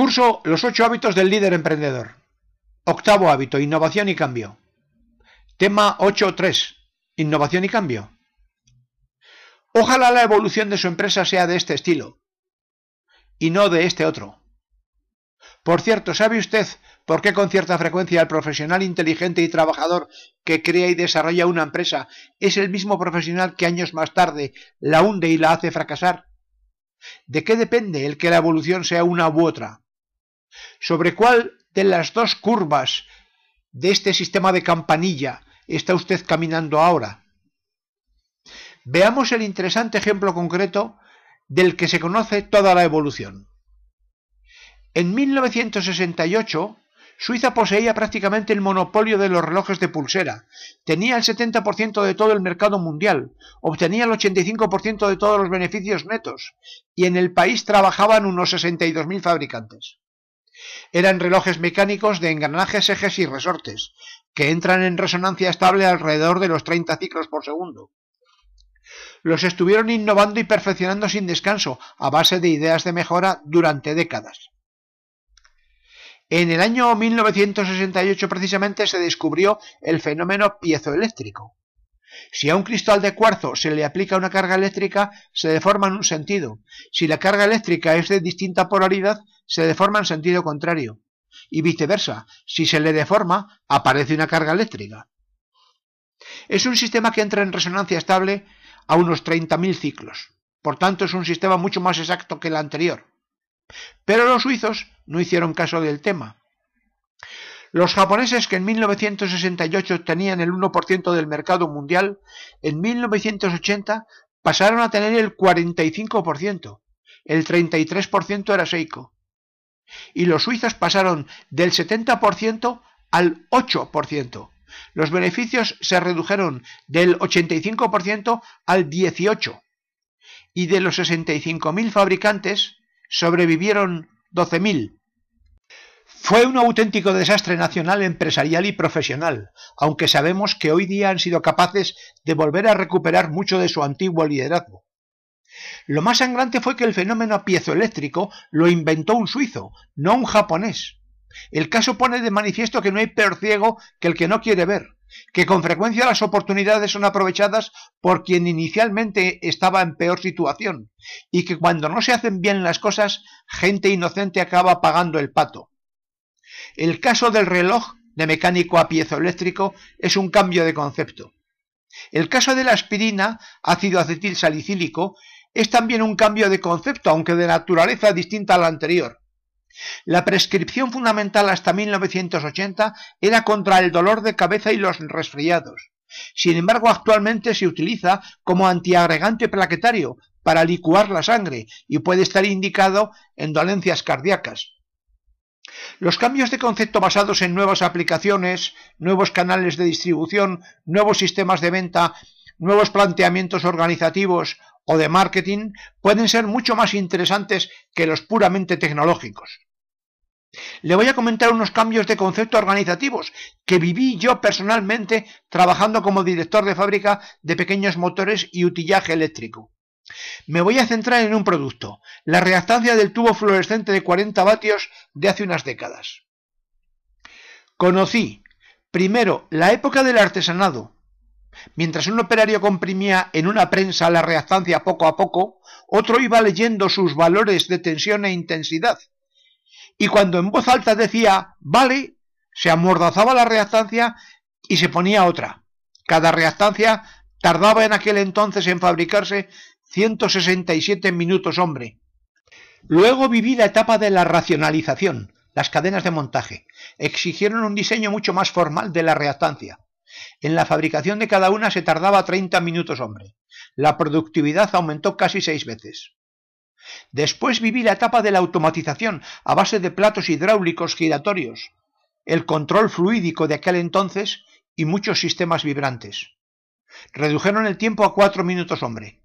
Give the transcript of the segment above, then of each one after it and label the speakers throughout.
Speaker 1: Curso Los ocho hábitos del líder emprendedor. Octavo hábito, innovación y cambio. Tema 8.3. Innovación y cambio. Ojalá la evolución de su empresa sea de este estilo y no de este otro. Por cierto, ¿sabe usted por qué con cierta frecuencia el profesional inteligente y trabajador que crea y desarrolla una empresa es el mismo profesional que años más tarde la hunde y la hace fracasar? ¿De qué depende el que la evolución sea una u otra? ¿Sobre cuál de las dos curvas de este sistema de campanilla está usted caminando ahora? Veamos el interesante ejemplo concreto del que se conoce toda la evolución. En 1968, Suiza poseía prácticamente el monopolio de los relojes de pulsera, tenía el 70% de todo el mercado mundial, obtenía el 85% de todos los beneficios netos, y en el país trabajaban unos 62.000 fabricantes. Eran relojes mecánicos de engranajes, ejes y resortes, que entran en resonancia estable alrededor de los 30 ciclos por segundo. Los estuvieron innovando y perfeccionando sin descanso, a base de ideas de mejora durante décadas. En el año 1968 precisamente se descubrió el fenómeno piezoeléctrico. Si a un cristal de cuarzo se le aplica una carga eléctrica, se deforma en un sentido. Si la carga eléctrica es de distinta polaridad, se deforma en sentido contrario. Y viceversa, si se le deforma, aparece una carga eléctrica. Es un sistema que entra en resonancia estable a unos 30.000 ciclos. Por tanto, es un sistema mucho más exacto que el anterior. Pero los suizos no hicieron caso del tema. Los japoneses que en 1968 tenían el 1% del mercado mundial, en 1980 pasaron a tener el 45%. El 33% era Seiko. Y los suizos pasaron del 70% al 8%. Los beneficios se redujeron del 85% al 18%. Y de los 65.000 fabricantes, sobrevivieron 12.000. Fue un auténtico desastre nacional, empresarial y profesional, aunque sabemos que hoy día han sido capaces de volver a recuperar mucho de su antiguo liderazgo. Lo más sangrante fue que el fenómeno piezoeléctrico lo inventó un suizo, no un japonés. El caso pone de manifiesto que no hay peor ciego que el que no quiere ver, que con frecuencia las oportunidades son aprovechadas por quien inicialmente estaba en peor situación, y que cuando no se hacen bien las cosas, gente inocente acaba pagando el pato. El caso del reloj de mecánico a piezoeléctrico es un cambio de concepto. El caso de la aspirina, ácido acetil salicílico, es también un cambio de concepto, aunque de naturaleza distinta a la anterior. La prescripción fundamental hasta 1980 era contra el dolor de cabeza y los resfriados. Sin embargo, actualmente se utiliza como antiagregante plaquetario para licuar la sangre y puede estar indicado en dolencias cardíacas. Los cambios de concepto basados en nuevas aplicaciones, nuevos canales de distribución, nuevos sistemas de venta, nuevos planteamientos organizativos o de marketing pueden ser mucho más interesantes que los puramente tecnológicos. Le voy a comentar unos cambios de concepto organizativos que viví yo personalmente trabajando como director de fábrica de pequeños motores y utillaje eléctrico. Me voy a centrar en un producto, la reactancia del tubo fluorescente de 40 vatios de hace unas décadas. Conocí, primero, la época del artesanado, Mientras un operario comprimía en una prensa la reactancia poco a poco, otro iba leyendo sus valores de tensión e intensidad. Y cuando en voz alta decía vale, se amordazaba la reactancia y se ponía otra. Cada reactancia tardaba en aquel entonces en fabricarse 167 minutos hombre. Luego viví la etapa de la racionalización. Las cadenas de montaje exigieron un diseño mucho más formal de la reactancia. En la fabricación de cada una se tardaba 30 minutos hombre. La productividad aumentó casi seis veces. Después viví la etapa de la automatización a base de platos hidráulicos giratorios, el control fluídico de aquel entonces y muchos sistemas vibrantes. Redujeron el tiempo a cuatro minutos hombre.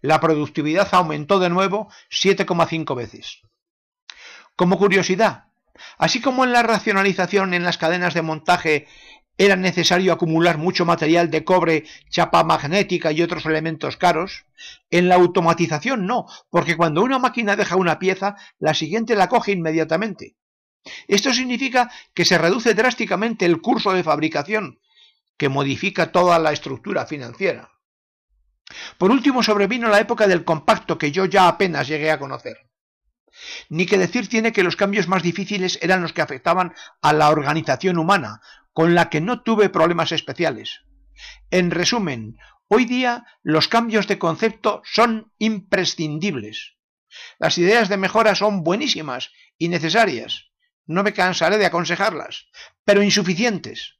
Speaker 1: La productividad aumentó de nuevo 7,5 veces. Como curiosidad, así como en la racionalización en las cadenas de montaje era necesario acumular mucho material de cobre, chapa magnética y otros elementos caros. En la automatización no, porque cuando una máquina deja una pieza, la siguiente la coge inmediatamente. Esto significa que se reduce drásticamente el curso de fabricación, que modifica toda la estructura financiera. Por último sobrevino la época del compacto que yo ya apenas llegué a conocer. Ni que decir tiene que los cambios más difíciles eran los que afectaban a la organización humana, con la que no tuve problemas especiales. En resumen, hoy día los cambios de concepto son imprescindibles. Las ideas de mejora son buenísimas y necesarias, no me cansaré de aconsejarlas, pero insuficientes.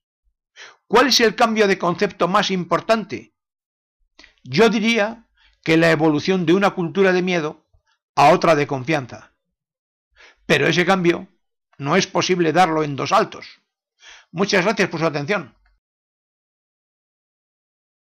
Speaker 1: ¿Cuál es el cambio de concepto más importante? Yo diría que la evolución de una cultura de miedo a otra de confianza. Pero ese cambio no es posible darlo en dos saltos. Muchas gracias por su atención.